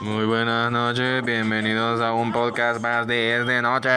Muy buenas noches, bienvenidos a un podcast más de Es de Noche.